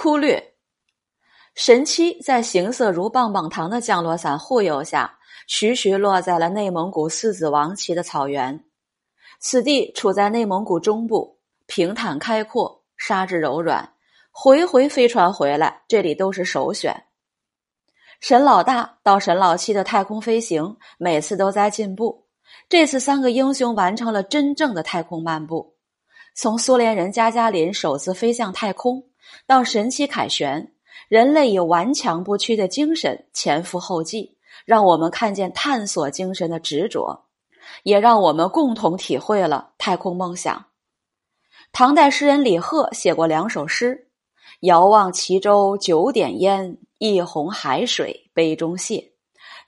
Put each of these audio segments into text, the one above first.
忽略。神七在形色如棒棒糖的降落伞护佑下，徐徐落在了内蒙古四子王旗的草原。此地处在内蒙古中部，平坦开阔，沙质柔软，回回飞船回来，这里都是首选。沈老大到沈老七的太空飞行，每次都在进步。这次三个英雄完成了真正的太空漫步，从苏联人加加林首次飞向太空，到神奇凯旋。人类以顽强不屈的精神前赴后继，让我们看见探索精神的执着，也让我们共同体会了太空梦想。唐代诗人李贺写过两首诗：“遥望齐州九点烟，一泓海水杯中泻。”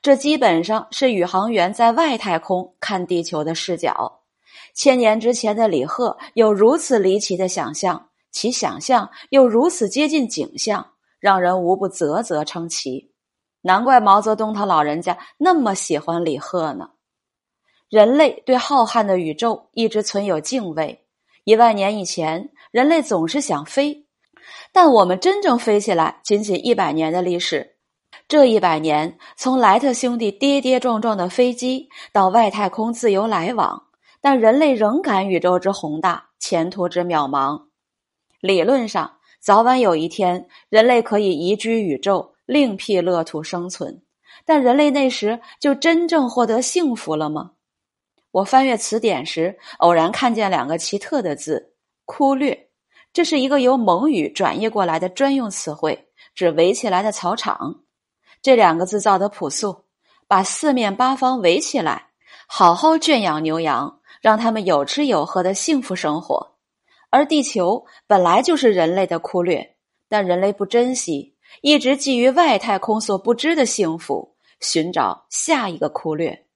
这基本上是宇航员在外太空看地球的视角。千年之前的李贺有如此离奇的想象，其想象又如此接近景象。让人无不啧啧称奇，难怪毛泽东他老人家那么喜欢李贺呢。人类对浩瀚的宇宙一直存有敬畏。一万年以前，人类总是想飞，但我们真正飞起来仅仅一百年的历史。这一百年，从莱特兄弟跌跌撞撞的飞机到外太空自由来往，但人类仍感宇宙之宏大，前途之渺茫。理论上。早晚有一天，人类可以移居宇宙，另辟乐土生存。但人类那时就真正获得幸福了吗？我翻阅词典时，偶然看见两个奇特的字“枯略”，这是一个由蒙语转译过来的专用词汇，指围起来的草场。这两个字造的朴素，把四面八方围起来，好好圈养牛羊，让他们有吃有喝的幸福生活。而地球本来就是人类的忽略，但人类不珍惜，一直觊觎外太空所不知的幸福，寻找下一个忽略。